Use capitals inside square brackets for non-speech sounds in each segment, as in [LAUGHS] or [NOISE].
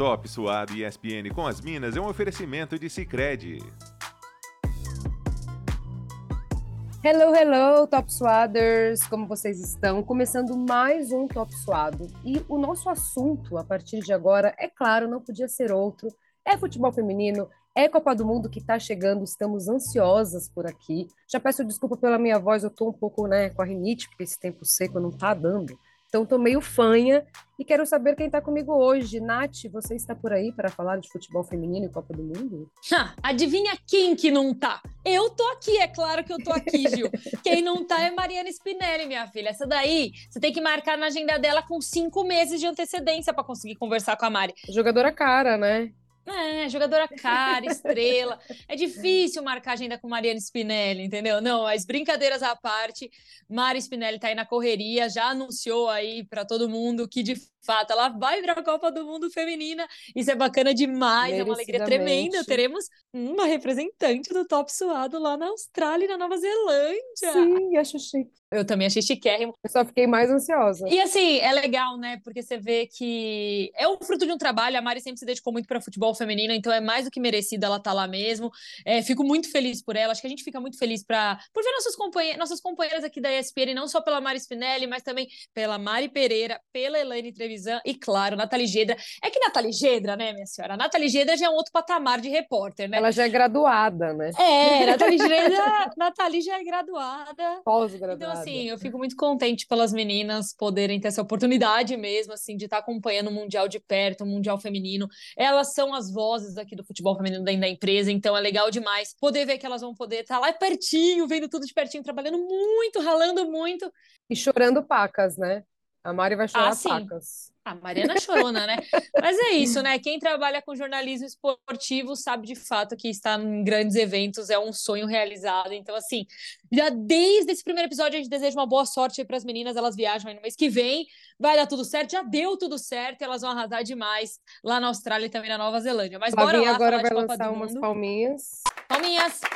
Top Suado e ESPN com as Minas é um oferecimento de Sicredi. Hello, hello, Top Suaders! Como vocês estão? Começando mais um Top Suado. E o nosso assunto, a partir de agora, é claro, não podia ser outro. É futebol feminino, é Copa do Mundo que está chegando, estamos ansiosas por aqui. Já peço desculpa pela minha voz, eu estou um pouco né, com a rinite, porque esse tempo seco não está dando. Então, estou meio fanha e quero saber quem está comigo hoje. Nath, você está por aí para falar de futebol feminino e Copa do Mundo? Ha, adivinha quem que não tá? Eu tô aqui, é claro que eu tô aqui, Gil. [LAUGHS] quem não tá é Mariana Spinelli, minha filha. Essa daí, você tem que marcar na agenda dela com cinco meses de antecedência para conseguir conversar com a Mari. Jogadora cara, né? É, jogadora cara, estrela. É difícil marcar agenda com Mariana Spinelli, entendeu? Não, as brincadeiras à parte, Mari Spinelli tá aí na correria, já anunciou aí para todo mundo que de fato ela vai para a Copa do Mundo Feminina. Isso é bacana demais, é uma alegria tremenda. Teremos uma representante do top suado lá na Austrália e na Nova Zelândia. Sim, acho chique. Eu também achei chiquérrimo. Eu só fiquei mais ansiosa. E assim, é legal, né? Porque você vê que é o fruto de um trabalho. A Mari sempre se dedicou muito para futebol feminino, então é mais do que merecida ela estar tá lá mesmo. É, fico muito feliz por ela. Acho que a gente fica muito feliz pra, por ver nossas, companhe nossas companheiras aqui da ESPN, não só pela Mari Spinelli, mas também pela Mari Pereira, pela Elaine Trevisan e, claro, Nathalie Gedra. É que Nathalie Gedra, né, minha senhora? A Nathalie Gedra já é um outro patamar de repórter, né? Ela já é graduada, né? É, Nathalie Gedra, Nathalie já é graduada. Pós-graduada. Então, assim, eu fico muito contente pelas meninas poderem ter essa oportunidade mesmo, assim, de estar acompanhando o Mundial de perto, o Mundial Feminino. Elas são as vozes aqui do futebol feminino dentro da empresa, então é legal demais poder ver que elas vão poder estar lá pertinho, vendo tudo de pertinho, trabalhando muito, ralando muito. E chorando pacas, né? A Mari vai chorar ah, pacas. A Mariana Chorona, né? Mas é isso, né? Quem trabalha com jornalismo esportivo sabe de fato que estar em grandes eventos é um sonho realizado. Então, assim, já desde esse primeiro episódio, a gente deseja uma boa sorte para as meninas. Elas viajam aí no mês que vem, vai dar tudo certo. Já deu tudo certo, elas vão arrasar demais lá na Austrália e também na Nova Zelândia. Mas bora lá agora vai lançar umas palminhas. Palminhas! [LAUGHS]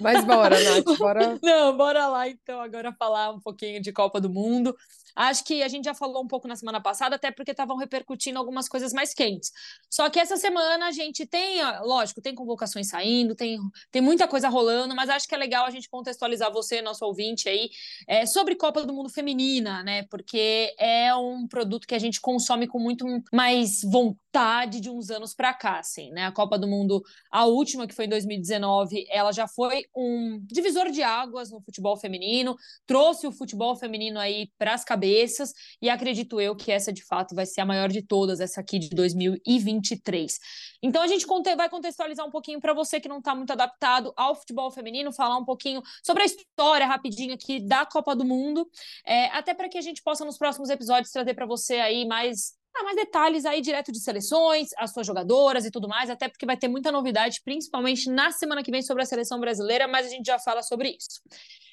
Mas bora, Nath, bora. Não, bora lá então agora falar um pouquinho de Copa do Mundo. Acho que a gente já falou um pouco na semana passada, até porque estavam repercutindo algumas coisas mais quentes. Só que essa semana a gente tem, lógico, tem convocações saindo, tem, tem muita coisa rolando, mas acho que é legal a gente contextualizar você, nosso ouvinte aí, é, sobre Copa do Mundo Feminina, né? Porque é um produto que a gente consome com muito mais vontade de uns anos para cá, assim, né? A Copa do Mundo, a última, que foi em 2019, ela já foi um divisor de águas no futebol feminino, trouxe o futebol feminino aí para as cabeças cabeças, e acredito eu que essa de fato vai ser a maior de todas, essa aqui de 2023. Então a gente vai contextualizar um pouquinho para você que não está muito adaptado ao futebol feminino, falar um pouquinho sobre a história rapidinho aqui da Copa do Mundo, é, até para que a gente possa nos próximos episódios trazer para você aí mais ah, mais detalhes aí direto de seleções, as suas jogadoras e tudo mais, até porque vai ter muita novidade, principalmente na semana que vem sobre a seleção brasileira, mas a gente já fala sobre isso.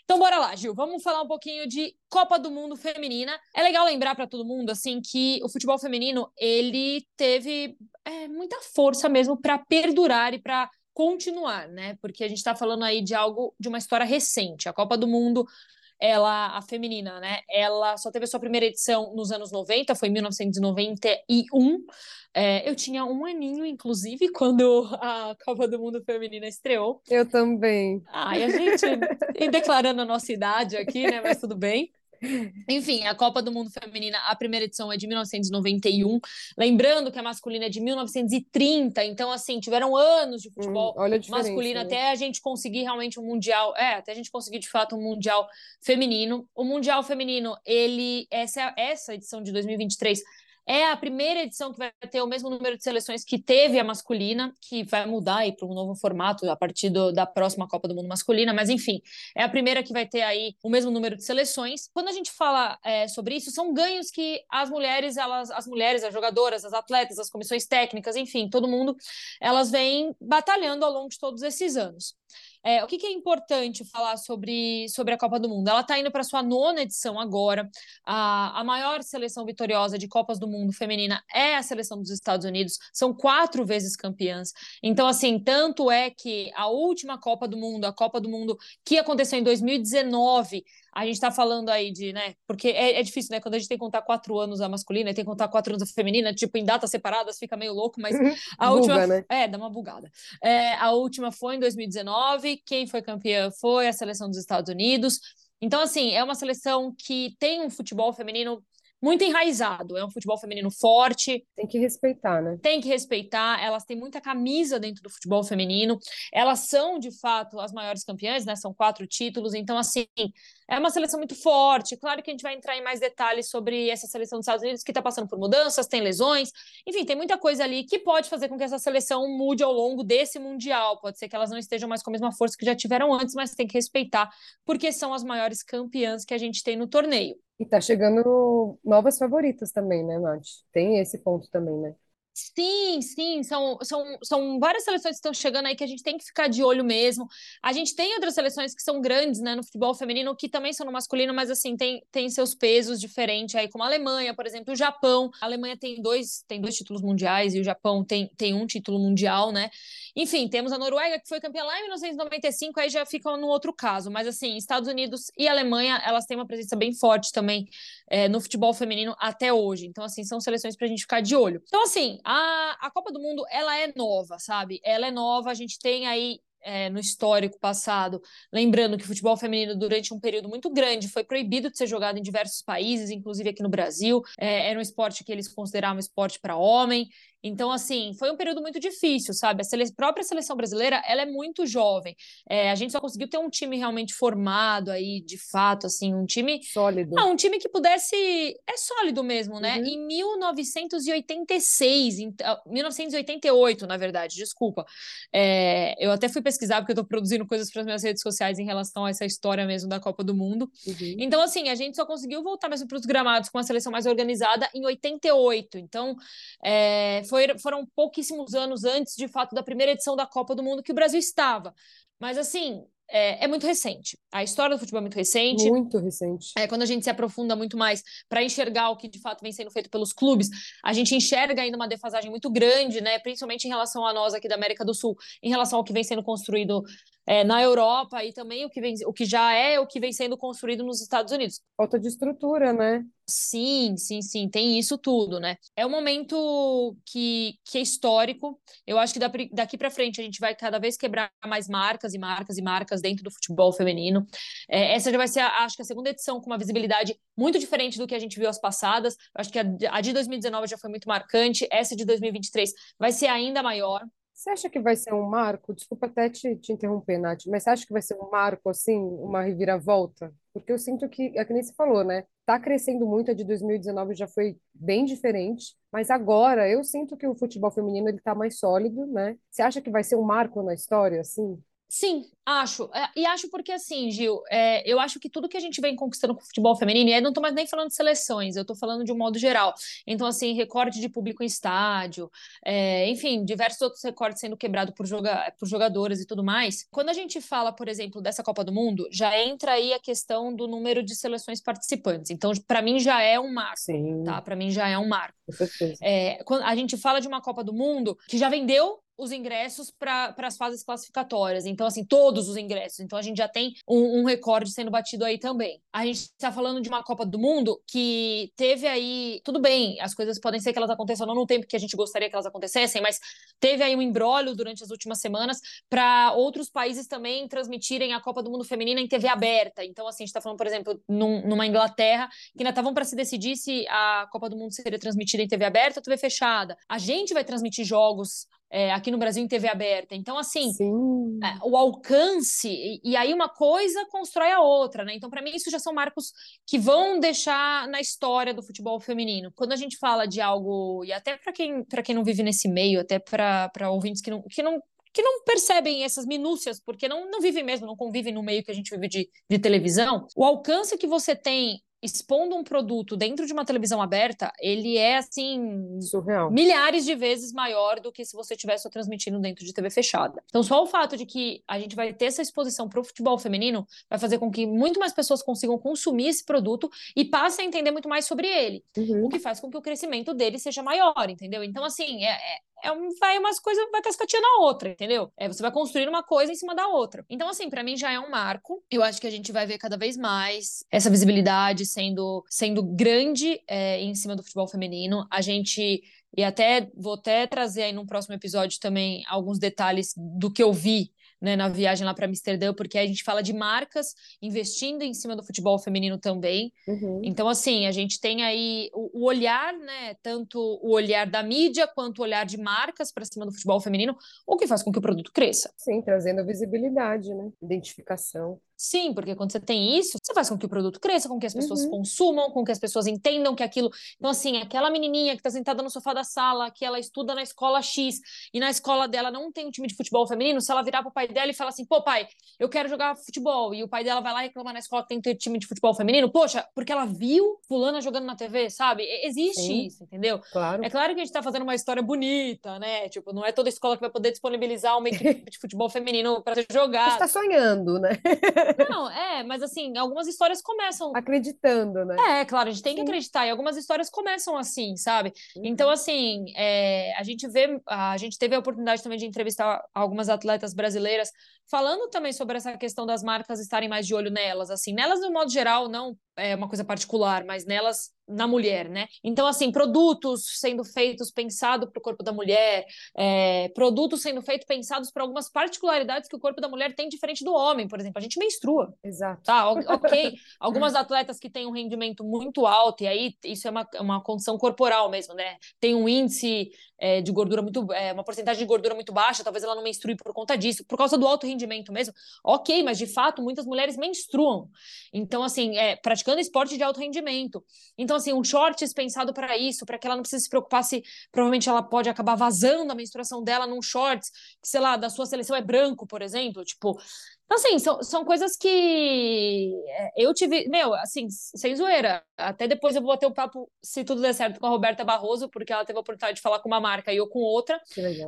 Então bora lá, Gil, vamos falar um pouquinho de Copa do Mundo feminina. É legal lembrar para todo mundo assim que o futebol feminino, ele teve é, muita força mesmo para perdurar e para continuar, né? Porque a gente está falando aí de algo de uma história recente. A Copa do Mundo ela, a feminina, né? Ela só teve a sua primeira edição nos anos 90, foi em 1991. É, eu tinha um aninho, inclusive, [LAUGHS] quando a Copa do Mundo Feminina estreou. Eu também. Ai, a gente [LAUGHS] declarando a nossa idade aqui, né? Mas tudo bem. Enfim, a Copa do Mundo Feminina, a primeira edição é de 1991. Lembrando que a masculina é de 1930, então, assim, tiveram anos de futebol hum, masculino né? até a gente conseguir realmente um Mundial. É, até a gente conseguir de fato um Mundial feminino. O Mundial Feminino, ele, essa, essa edição de 2023 é a primeira edição que vai ter o mesmo número de seleções que teve a masculina, que vai mudar para um novo formato a partir do, da próxima Copa do Mundo masculina, mas enfim, é a primeira que vai ter aí o mesmo número de seleções. Quando a gente fala é, sobre isso, são ganhos que as mulheres, elas, as mulheres, as jogadoras, as atletas, as comissões técnicas, enfim, todo mundo, elas vêm batalhando ao longo de todos esses anos. É, o que, que, é importante falar sobre, sobre a Copa do Mundo? Ela está indo para sua nona edição agora. A, a maior seleção vitoriosa de Copas do Mundo feminina é a seleção dos Estados Unidos. São quatro vezes campeãs. Então, assim, tanto é que a última Copa do Mundo, a Copa do Mundo que aconteceu em 2019, a gente está falando aí de, né? Porque é, é, difícil, né? Quando a gente tem que contar quatro anos a masculina e tem que contar quatro anos a feminina, tipo, em datas separadas, fica meio louco, mas [LAUGHS] a Buga, última. Né? É, dá uma bugada. É, a última foi em 2019. Quem foi campeã foi a seleção dos Estados Unidos. Então, assim, é uma seleção que tem um futebol feminino muito enraizado. É um futebol feminino forte. Tem que respeitar, né? Tem que respeitar. Elas têm muita camisa dentro do futebol feminino. Elas são, de fato, as maiores campeãs, né? São quatro títulos. Então, assim, é uma seleção muito forte. Claro que a gente vai entrar em mais detalhes sobre essa seleção dos Estados Unidos, que está passando por mudanças, tem lesões. Enfim, tem muita coisa ali que pode fazer com que essa seleção mude ao longo desse Mundial. Pode ser que elas não estejam mais com a mesma força que já tiveram antes, mas tem que respeitar, porque são as maiores campeãs que a gente tem no torneio. E tá chegando novas favoritas também, né, Nath? Tem esse ponto também, né? Sim, sim, são, são, são várias seleções que estão chegando aí que a gente tem que ficar de olho mesmo. A gente tem outras seleções que são grandes, né, no futebol feminino, que também são no masculino, mas assim, tem, tem seus pesos diferentes aí, como a Alemanha, por exemplo, o Japão. A Alemanha tem dois, tem dois títulos mundiais e o Japão tem, tem um título mundial, né? Enfim, temos a Noruega, que foi campeã lá em 1995, aí já fica no outro caso. Mas assim, Estados Unidos e Alemanha, elas têm uma presença bem forte também é, no futebol feminino até hoje. Então, assim, são seleções para a gente ficar de olho. Então, assim, a, a Copa do Mundo, ela é nova, sabe? Ela é nova, a gente tem aí é, no histórico passado, lembrando que o futebol feminino, durante um período muito grande, foi proibido de ser jogado em diversos países, inclusive aqui no Brasil. É, era um esporte que eles consideravam esporte para homem. Então, assim, foi um período muito difícil, sabe? A sele... própria seleção brasileira, ela é muito jovem. É, a gente só conseguiu ter um time realmente formado aí, de fato, assim, um time... Sólido. Não, um time que pudesse... É sólido mesmo, né? Uhum. Em 1986, em... 1988, na verdade, desculpa. É... Eu até fui pesquisar, porque eu tô produzindo coisas para as minhas redes sociais em relação a essa história mesmo da Copa do Mundo. Uhum. Então, assim, a gente só conseguiu voltar mesmo para os gramados com a seleção mais organizada em 88. Então, é foi, foram pouquíssimos anos antes, de fato, da primeira edição da Copa do Mundo que o Brasil estava. Mas, assim, é, é, muito recente. A história do futebol é muito recente. Muito recente. É, quando a gente se aprofunda muito mais para enxergar o que de fato vem sendo feito pelos clubes, a gente enxerga ainda uma defasagem muito grande, né? Principalmente em relação a nós aqui da América do Sul, em relação ao que vem sendo construído é, na Europa e também o que, vem, o que já é o que vem sendo construído nos Estados Unidos. Falta de estrutura, né? Sim, sim, sim, tem isso tudo, né? É um momento que, que é histórico. Eu acho que daqui para frente a gente vai cada vez quebrar mais marcas e marcas e marcas dentro do futebol feminino. É, essa já vai ser, acho que, a segunda edição com uma visibilidade muito diferente do que a gente viu as passadas. Eu acho que a, a de 2019 já foi muito marcante, essa de 2023 vai ser ainda maior. Você acha que vai ser um marco? Desculpa até te, te interromper, Nath, mas você acha que vai ser um marco, assim, uma reviravolta? Porque eu sinto que, é que nem você falou, né? Tá crescendo muito, a de 2019 já foi bem diferente, mas agora eu sinto que o futebol feminino ele tá mais sólido, né? Você acha que vai ser um marco na história, assim? Sim, acho. É, e acho porque, assim, Gil, é, eu acho que tudo que a gente vem conquistando com o futebol feminino, e aí não estou mais nem falando de seleções, eu estou falando de um modo geral. Então, assim, recorde de público em estádio, é, enfim, diversos outros recordes sendo quebrados por, joga por jogadores e tudo mais. Quando a gente fala, por exemplo, dessa Copa do Mundo, já entra aí a questão do número de seleções participantes. Então, para mim, já é um marco. Sim. Tá? Para mim, já é um marco. É, quando a gente fala de uma Copa do Mundo que já vendeu os ingressos para as fases classificatórias. Então, assim, todos os ingressos. Então, a gente já tem um, um recorde sendo batido aí também. A gente está falando de uma Copa do Mundo que teve aí. Tudo bem, as coisas podem ser que elas aconteçam não no tempo que a gente gostaria que elas acontecessem, mas teve aí um embrólio durante as últimas semanas para outros países também transmitirem a Copa do Mundo Feminina em TV aberta. Então, assim, a gente está falando, por exemplo, num, numa Inglaterra, que ainda estavam para se decidir se a Copa do Mundo seria transmitida em TV aberta ou TV fechada. A gente vai transmitir jogos é, aqui no Brasil em TV aberta. Então, assim, é, o alcance, e, e, aí uma coisa constrói a outra, né? Então, para mim, isso já são marcos que vão deixar na história do futebol feminino. Quando a gente fala de algo, e até para quem, quem não vive nesse meio, até para ouvintes que não, que não que não percebem essas minúcias, porque não, não vivem mesmo, não convivem no meio que a gente vive de, de televisão, o alcance que você tem expondo um produto dentro de uma televisão aberta, ele é assim Surreal. milhares de vezes maior do que se você estivesse transmitindo dentro de TV fechada. Então, só o fato de que a gente vai ter essa exposição para o futebol feminino vai fazer com que muito mais pessoas consigam consumir esse produto e passem a entender muito mais sobre ele, uhum. o que faz com que o crescimento dele seja maior, entendeu? Então, assim, é, é um, vai umas coisas, vai cascateando a outra, entendeu? É, você vai construir uma coisa em cima da outra. Então, assim, para mim já é um marco. Eu acho que a gente vai ver cada vez mais essa visibilidade sendo, sendo grande é, em cima do futebol feminino. A gente e até vou até trazer aí num próximo episódio também alguns detalhes do que eu vi né, na viagem lá para Amsterdã, porque a gente fala de marcas investindo em cima do futebol feminino também. Uhum. Então, assim, a gente tem aí o, o, olhar, né, tanto o olhar da mídia quanto o olhar de marcas para cima do futebol feminino, o que faz com que o produto cresça. Sim, trazendo visibilidade, né, identificação. Sim, porque quando você tem isso, você faz com que o produto cresça, com que as pessoas uhum. consumam, com que as pessoas entendam que aquilo. Então, assim, aquela menininha que está sentada no sofá da sala, que ela estuda na escola X e na escola dela não tem um time de futebol feminino, se ela virar para o pai dela e falar assim, pô, pai, eu quero jogar futebol, e o pai dela vai lá reclamar na escola que tem que ter time de futebol feminino, poxa, porque ela viu Fulana jogando na TV, sabe? Existe Sim. isso, entendeu? Claro. É claro que a gente está fazendo uma história bonita, né? Tipo, não é toda escola que vai poder disponibilizar uma equipe de futebol feminino para ser jogada. Está sonhando, né? [LAUGHS] Não, é, mas assim, algumas histórias começam. Acreditando, né? É, claro, a gente tem Sim. que acreditar. E algumas histórias começam assim, sabe? Uhum. Então, assim, é, a gente vê, a gente teve a oportunidade também de entrevistar algumas atletas brasileiras falando também sobre essa questão das marcas estarem mais de olho nelas, assim, nelas no modo geral, não é uma coisa particular, mas nelas na mulher, né? Então, assim, produtos sendo feitos pensado para o corpo da mulher, é, produtos sendo feitos pensados para algumas particularidades que o corpo da mulher tem diferente do homem, por exemplo, a gente menstrua. Exato. Tá, ok. Algumas atletas que têm um rendimento muito alto, e aí isso é uma, uma condição corporal mesmo, né? Tem um índice é, de gordura muito, é, uma porcentagem de gordura muito baixa, talvez ela não menstrue por conta disso, por causa do alto rendimento mesmo. Ok, mas de fato muitas mulheres menstruam. Então, assim, é, praticando esporte de alto rendimento. Então, assim, um shorts pensado para isso, para que ela não precise se preocupar se provavelmente ela pode acabar vazando a menstruação dela num shorts, que, sei lá, da sua seleção é branco, por exemplo. Tipo, então, assim, são, são coisas que é, eu tive, meu, assim, sem zoeira. Até depois eu vou ter o um papo, se tudo der certo, com a Roberta Barroso, porque ela teve a oportunidade de falar com uma marca e eu com outra.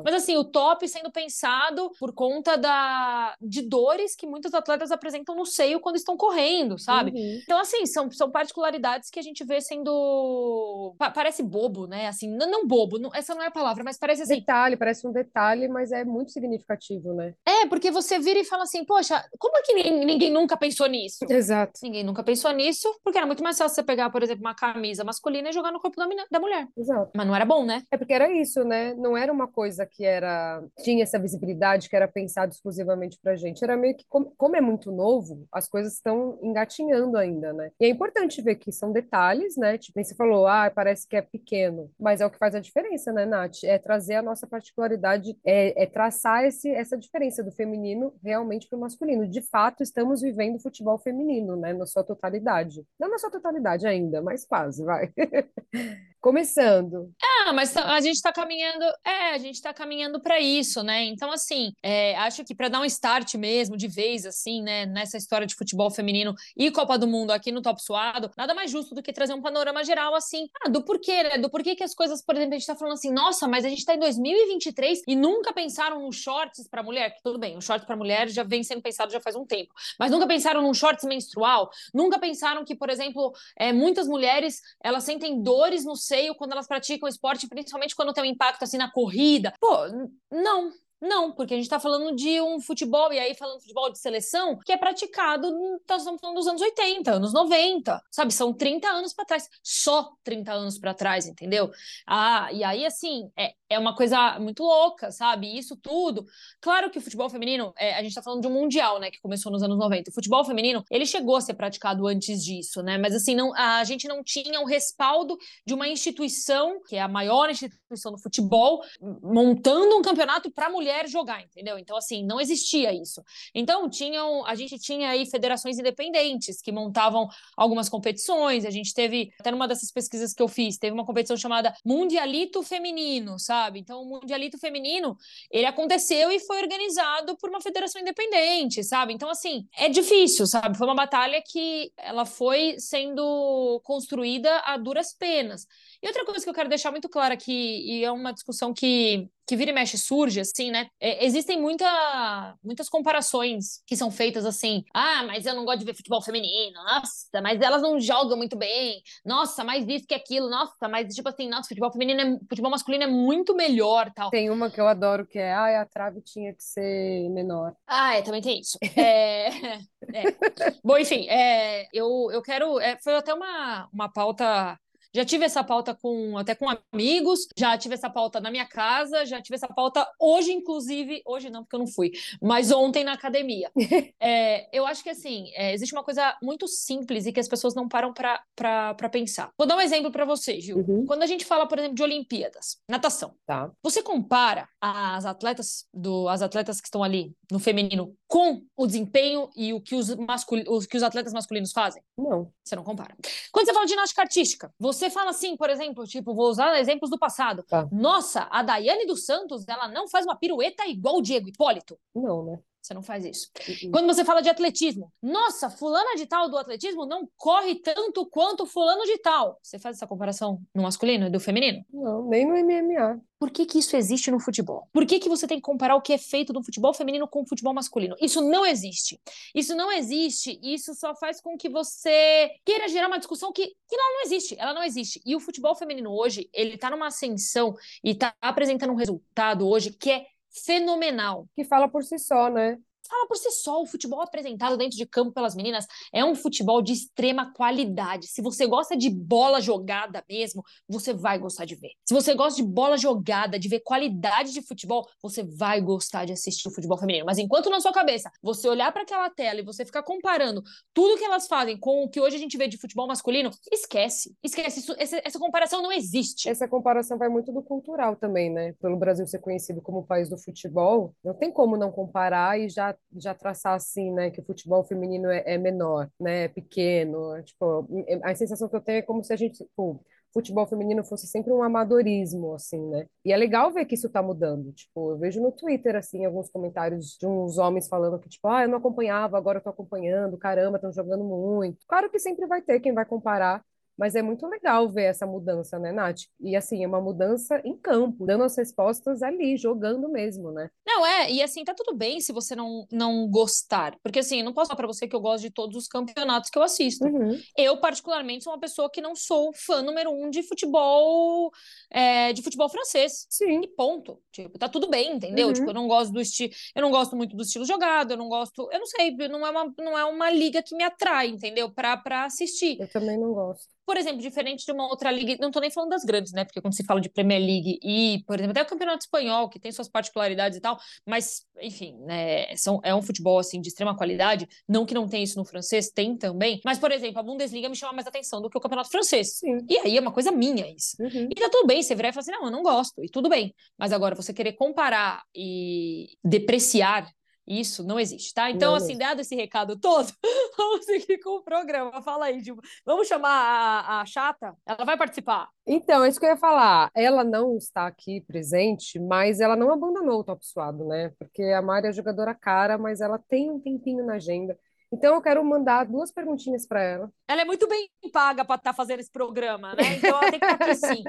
Mas, assim, o top sendo pensado por conta da, de dores que muitos atletas apresentam no seio quando estão correndo, sabe? Uhum. Então, assim, são, são particularidades que a gente vê sendo. Parece bobo, né? Assim, não, não bobo, não, essa não é a palavra, mas parece assim. Detalhe, parece um detalhe, mas é muito significativo, né? É, porque você vira e fala assim, poxa poxa, como é que ninguém, ninguém, nunca pensou nisso? Exato. Ninguém nunca pensou nisso, porque era muito mais fácil você pegar, por exemplo, uma camisa masculina e jogar no corpo da, da mulher. Exato. Mas não era bom, né? É porque era isso, né? Não era uma coisa que era tinha essa visibilidade que era pensado exclusivamente pra gente. Era meio que como, é muito novo, as coisas estão engatinhando ainda, né? E é importante ver que são detalhes, né? Tipo, você falou, ah, parece que é pequeno, mas é o que faz a diferença, né, Nath? É trazer a nossa particularidade, é, é traçar esse, essa diferença do feminino realmente para o masculino masculino. De fato, estamos vivendo futebol feminino, né, na sua totalidade. Não na sua totalidade ainda, mas quase, vai. [LAUGHS] Começando. Ah, mas a gente está caminhando, é, a gente está caminhando para isso, né? Então, assim, é, acho que para dar um start mesmo, de vez, assim, né, nessa história de futebol feminino e Copa do Mundo aqui no Top Suado, nada mais justo do que trazer um panorama geral, assim, ah, do porquê, né? Do porquê que as coisas, por exemplo, a gente está falando assim, nossa, mas a gente está em 2023 e nunca pensaram nos shorts para mulher, que tudo bem, o shorts para mulher já vem sendo pensado já faz um tempo, mas nunca pensaram num shorts menstrual, nunca pensaram que, por exemplo, é, muitas mulheres elas sentem dores no seio quando elas praticam esporte, principalmente quando tem um impacto assim na corrida. Pô, não, não, porque a gente está falando de um futebol, e aí falando de futebol de seleção, que é praticado, nós estamos falando dos anos 80, anos 90, sabe? São 30 anos para trás, só 30 anos para trás, entendeu? Ah, e aí, assim, é, é uma coisa muito louca, sabe? Isso tudo. Claro que o futebol feminino, é, a gente está falando de um mundial, né, que começou nos anos 90. O futebol feminino, ele chegou a ser praticado antes disso, né? Mas, assim, não, a gente não tinha o respaldo de uma instituição, que é a maior instituição do futebol, montando um campeonato para mulheres mulher jogar, entendeu? Então, assim, não existia isso. Então, tinham, a gente tinha aí federações independentes que montavam algumas competições. A gente teve, até numa dessas pesquisas que eu fiz, teve uma competição chamada Mundialito Feminino, sabe? Então, o Mundialito Feminino, ele aconteceu e foi organizado por uma federação independente, sabe? Então, assim, é difícil, sabe? Foi uma batalha que ela foi sendo construída a duras penas. E outra coisa que eu quero deixar muito clara aqui, e é uma discussão que que vira e mexe surge, assim, né? É, existem muita, muitas comparações que são feitas assim. Ah, mas eu não gosto de ver futebol feminino. Nossa, mas elas não jogam muito bem. Nossa, mais isso que aquilo. Nossa, mas tipo assim, nossa, futebol feminino, é, futebol masculino é muito melhor, tal. Tem uma que eu adoro que é, ah, a trave tinha que ser menor. Ah, é, também tem isso. é, [LAUGHS] é. Bom, enfim, é, eu, eu quero. É, foi até uma, uma pauta já tive essa pauta com até com amigos, já tive essa pauta na minha casa, já tive essa pauta hoje, inclusive, hoje não, porque eu não fui, mas ontem na academia. [LAUGHS] é, eu acho que assim, é, existe uma coisa muito simples e que as pessoas não param para pensar. Vou dar um exemplo para você, Gil. Uhum. Quando a gente fala, por exemplo, de Olimpíadas, natação, tá. você compara as atletas do as atletas que estão ali no feminino com o desempenho e o que os, mascul... os que os atletas masculinos fazem? Não. Você não compara. Quando você fala de ginástica artística, você fala assim, por exemplo, tipo, vou usar exemplos do passado. Tá. Nossa, a Daiane dos Santos, ela não faz uma pirueta igual o Diego Hipólito. Não, né? Você não faz isso. Uhum. Quando você fala de atletismo, nossa, fulana de tal do atletismo não corre tanto quanto fulano de tal. Você faz essa comparação no masculino e do feminino? Não, nem no MMA. Por que, que isso existe no futebol? Por que, que você tem que comparar o que é feito do futebol feminino com o futebol masculino? Isso não existe. Isso não existe. Isso só faz com que você queira gerar uma discussão que, que ela não existe. Ela não existe. E o futebol feminino hoje, ele tá numa ascensão e tá apresentando um resultado hoje que é fenomenal. Que fala por si só, né? Fala por si só, o futebol apresentado dentro de campo pelas meninas é um futebol de extrema qualidade. Se você gosta de bola jogada mesmo, você vai gostar de ver. Se você gosta de bola jogada, de ver qualidade de futebol, você vai gostar de assistir o futebol feminino. Mas enquanto na sua cabeça você olhar para aquela tela e você ficar comparando tudo que elas fazem com o que hoje a gente vê de futebol masculino, esquece. Esquece. Isso, essa, essa comparação não existe. Essa comparação vai muito do cultural também, né? Pelo Brasil ser conhecido como país do futebol, não tem como não comparar e já já traçar assim, né, que o futebol feminino é, é menor, né, é pequeno, tipo, a sensação que eu tenho é como se a gente, tipo, futebol feminino fosse sempre um amadorismo, assim, né? E é legal ver que isso tá mudando. Tipo, eu vejo no Twitter, assim, alguns comentários de uns homens falando que, tipo, ah, eu não acompanhava, agora eu tô acompanhando, caramba, estão jogando muito. Claro que sempre vai ter quem vai comparar, mas é muito legal ver essa mudança, né, Nath? E assim, é uma mudança em campo, dando as respostas ali, jogando mesmo, né? Não, é, e assim, tá tudo bem se você não, não gostar. Porque assim, eu não posso falar pra você que eu gosto de todos os campeonatos que eu assisto. Uhum. Eu, particularmente, sou uma pessoa que não sou fã número um de futebol é, de futebol francês. Sim. E ponto. Tipo, tá tudo bem, entendeu? Uhum. Tipo, eu não gosto do estilo. Eu não gosto muito do estilo jogado, eu não gosto. Eu não sei, não é uma, não é uma liga que me atrai, entendeu? Pra, pra assistir. Eu também não gosto por exemplo, diferente de uma outra liga, não estou nem falando das grandes, né? Porque quando se fala de Premier League e, por exemplo, até o Campeonato Espanhol, que tem suas particularidades e tal, mas, enfim, né, são, é um futebol, assim, de extrema qualidade, não que não tem isso no francês, tem também, mas, por exemplo, a Bundesliga me chama mais atenção do que o Campeonato Francês. Sim. E aí é uma coisa minha isso. Uhum. E tá tudo bem, você virar e falar assim, não, eu não gosto, e tudo bem. Mas agora, você querer comparar e depreciar isso não existe, tá? Então, não assim, dado esse recado todo, [LAUGHS] vamos seguir com o programa. Fala aí, Dilma. Vamos chamar a, a chata? Ela vai participar? Então, é isso que eu ia falar. Ela não está aqui presente, mas ela não abandonou o Top Suado, né? Porque a Mari é jogadora cara, mas ela tem um tempinho na agenda. Então, eu quero mandar duas perguntinhas para ela. Ela é muito bem paga para estar tá fazendo esse programa, né? Então, ela tem que estar tá aqui sim.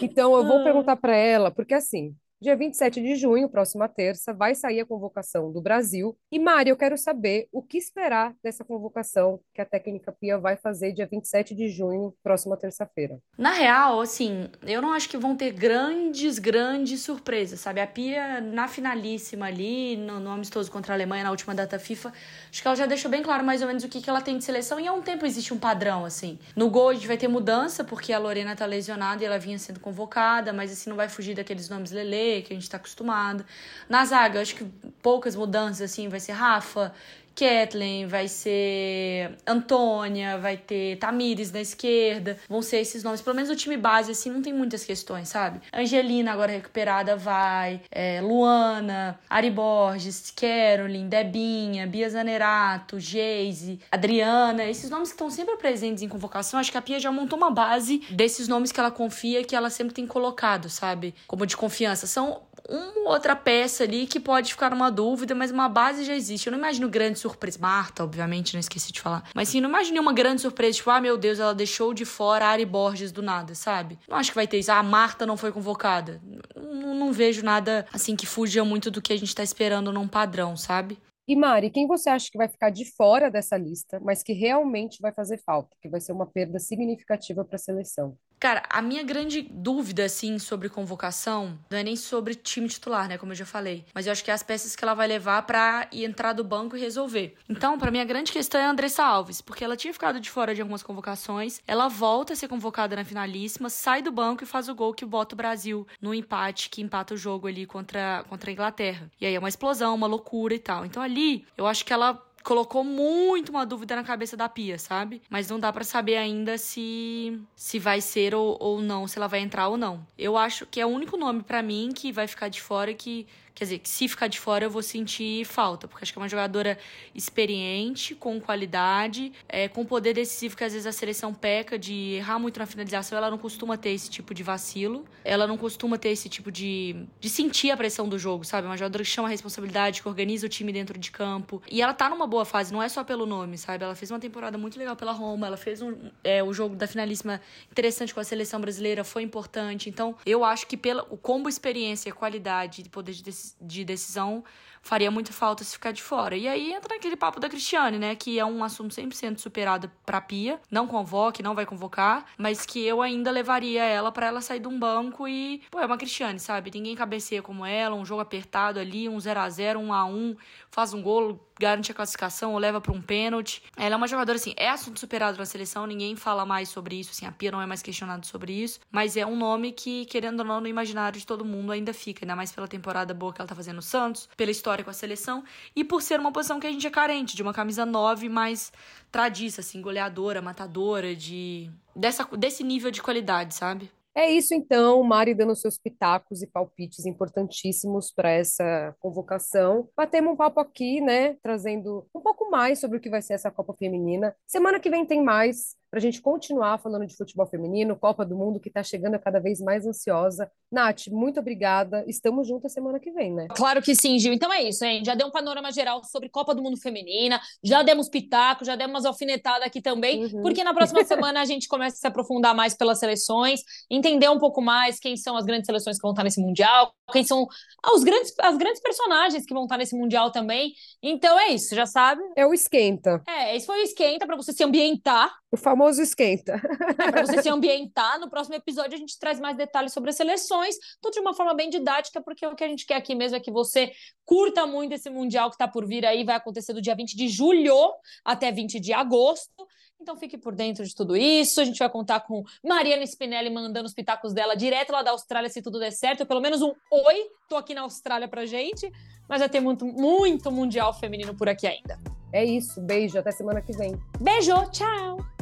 [LAUGHS] então, eu vou ah. perguntar para ela, porque assim, Dia 27 de junho, próxima terça, vai sair a convocação do Brasil. E, Mari, eu quero saber o que esperar dessa convocação que a técnica Pia vai fazer dia 27 de junho, próxima terça-feira. Na real, assim, eu não acho que vão ter grandes, grandes surpresas, sabe? A Pia, na finalíssima ali, no, no amistoso contra a Alemanha, na última data FIFA, acho que ela já deixou bem claro mais ou menos o que, que ela tem de seleção. E há um tempo existe um padrão, assim. No gol a gente vai ter mudança, porque a Lorena tá lesionada e ela vinha sendo convocada, mas assim, não vai fugir daqueles nomes Lele que a gente tá acostumado. Na zaga, acho que poucas mudanças, assim, vai ser Rafa, Kathleen, vai ser Antônia, vai ter Tamires na esquerda, vão ser esses nomes. Pelo menos o time base, assim, não tem muitas questões, sabe? Angelina, agora recuperada, vai. É, Luana, Ari Borges, Carolyn, Debinha, Bia Zanerato, Geise, Adriana, esses nomes que estão sempre presentes em convocação. Acho que a Pia já montou uma base desses nomes que ela confia que ela sempre tem colocado, sabe? Como de confiança. São uma outra peça ali que pode ficar numa dúvida, mas uma base já existe. Eu não imagino grande surpresa. Marta, obviamente, não esqueci de falar. Mas sim, não imagino uma grande surpresa, tipo, ah, meu Deus, ela deixou de fora a Ari Borges do nada, sabe? Não acho que vai ter isso. Ah, a Marta não foi convocada. Não, não vejo nada assim que fuja muito do que a gente tá esperando num padrão, sabe? E Mari, quem você acha que vai ficar de fora dessa lista, mas que realmente vai fazer falta, que vai ser uma perda significativa para a seleção? Cara, a minha grande dúvida, assim, sobre convocação não é nem sobre time titular, né? Como eu já falei. Mas eu acho que é as peças que ela vai levar pra entrar do banco e resolver. Então, para mim, a grande questão é a Andressa Alves, porque ela tinha ficado de fora de algumas convocações. Ela volta a ser convocada na finalíssima, sai do banco e faz o gol que bota o Brasil no empate, que empata o jogo ali contra, contra a Inglaterra. E aí é uma explosão, uma loucura e tal. Então, ali, eu acho que ela colocou muito uma dúvida na cabeça da Pia, sabe? Mas não dá para saber ainda se se vai ser ou, ou não, se ela vai entrar ou não. Eu acho que é o único nome para mim que vai ficar de fora que Quer dizer, que se ficar de fora eu vou sentir falta, porque acho que é uma jogadora experiente, com qualidade, é, com poder decisivo que às vezes a seleção peca de errar muito na finalização. Ela não costuma ter esse tipo de vacilo, ela não costuma ter esse tipo de, de sentir a pressão do jogo, sabe? Uma jogadora que chama a responsabilidade, que organiza o time dentro de campo. E ela tá numa boa fase, não é só pelo nome, sabe? Ela fez uma temporada muito legal pela Roma, ela fez um, é, o jogo da finalíssima interessante com a seleção brasileira, foi importante. Então, eu acho que pelo o combo experiência, qualidade e poder de decisão de decisão faria muito falta se ficar de fora. E aí entra naquele papo da Cristiane, né? Que é um assunto 100% superado pra Pia. Não convoque, não vai convocar, mas que eu ainda levaria ela para ela sair de um banco e. Pô, é uma Cristiane, sabe? Ninguém cabeceia como ela, um jogo apertado ali, um 0 a 0 um a 1 faz um gol, garante a classificação ou leva para um pênalti. Ela é uma jogadora assim, é assunto superado na seleção, ninguém fala mais sobre isso, assim, a Pia não é mais questionada sobre isso, mas é um nome que, querendo ou não, no imaginário de todo mundo ainda fica, ainda mais pela temporada boa que ela tá fazendo no Santos, pela história com a seleção e por ser uma posição que a gente é carente, de uma camisa 9 mais tradiça, assim, goleadora, matadora, de dessa, desse nível de qualidade, sabe? É isso então, Mari dando seus pitacos e palpites importantíssimos para essa convocação. Batemos um papo aqui, né, trazendo um pouco mais sobre o que vai ser essa Copa Feminina. Semana que vem tem mais para a gente continuar falando de futebol feminino, Copa do Mundo, que está chegando cada vez mais ansiosa. Nath, muito obrigada. Estamos juntas semana que vem, né? Claro que sim, Gil. Então é isso, hein? Já deu um panorama geral sobre Copa do Mundo Feminina, já demos pitaco, já demos umas alfinetadas aqui também, uhum. porque na próxima [LAUGHS] semana a gente começa a se aprofundar mais pelas seleções, entender um pouco mais quem são as grandes seleções que vão estar nesse Mundial, quem são os grandes, as grandes personagens que vão estar nesse Mundial também. Então é isso, já sabe? É o esquenta. É, esse foi o esquenta para você se ambientar o famoso esquenta. É, para você se ambientar, no próximo episódio a gente traz mais detalhes sobre as seleções, tudo de uma forma bem didática, porque o que a gente quer aqui mesmo é que você curta muito esse Mundial que está por vir aí, vai acontecer do dia 20 de julho até 20 de agosto. Então fique por dentro de tudo isso. A gente vai contar com Mariana Spinelli mandando os pitacos dela direto lá da Austrália, se tudo der certo. Pelo menos um oi, tô aqui na Austrália pra gente. Mas vai ter muito, muito Mundial feminino por aqui ainda. É isso, beijo, até semana que vem. Beijo, tchau!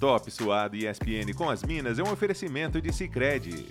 Top Suado ESPN com as Minas é um oferecimento de Sicredi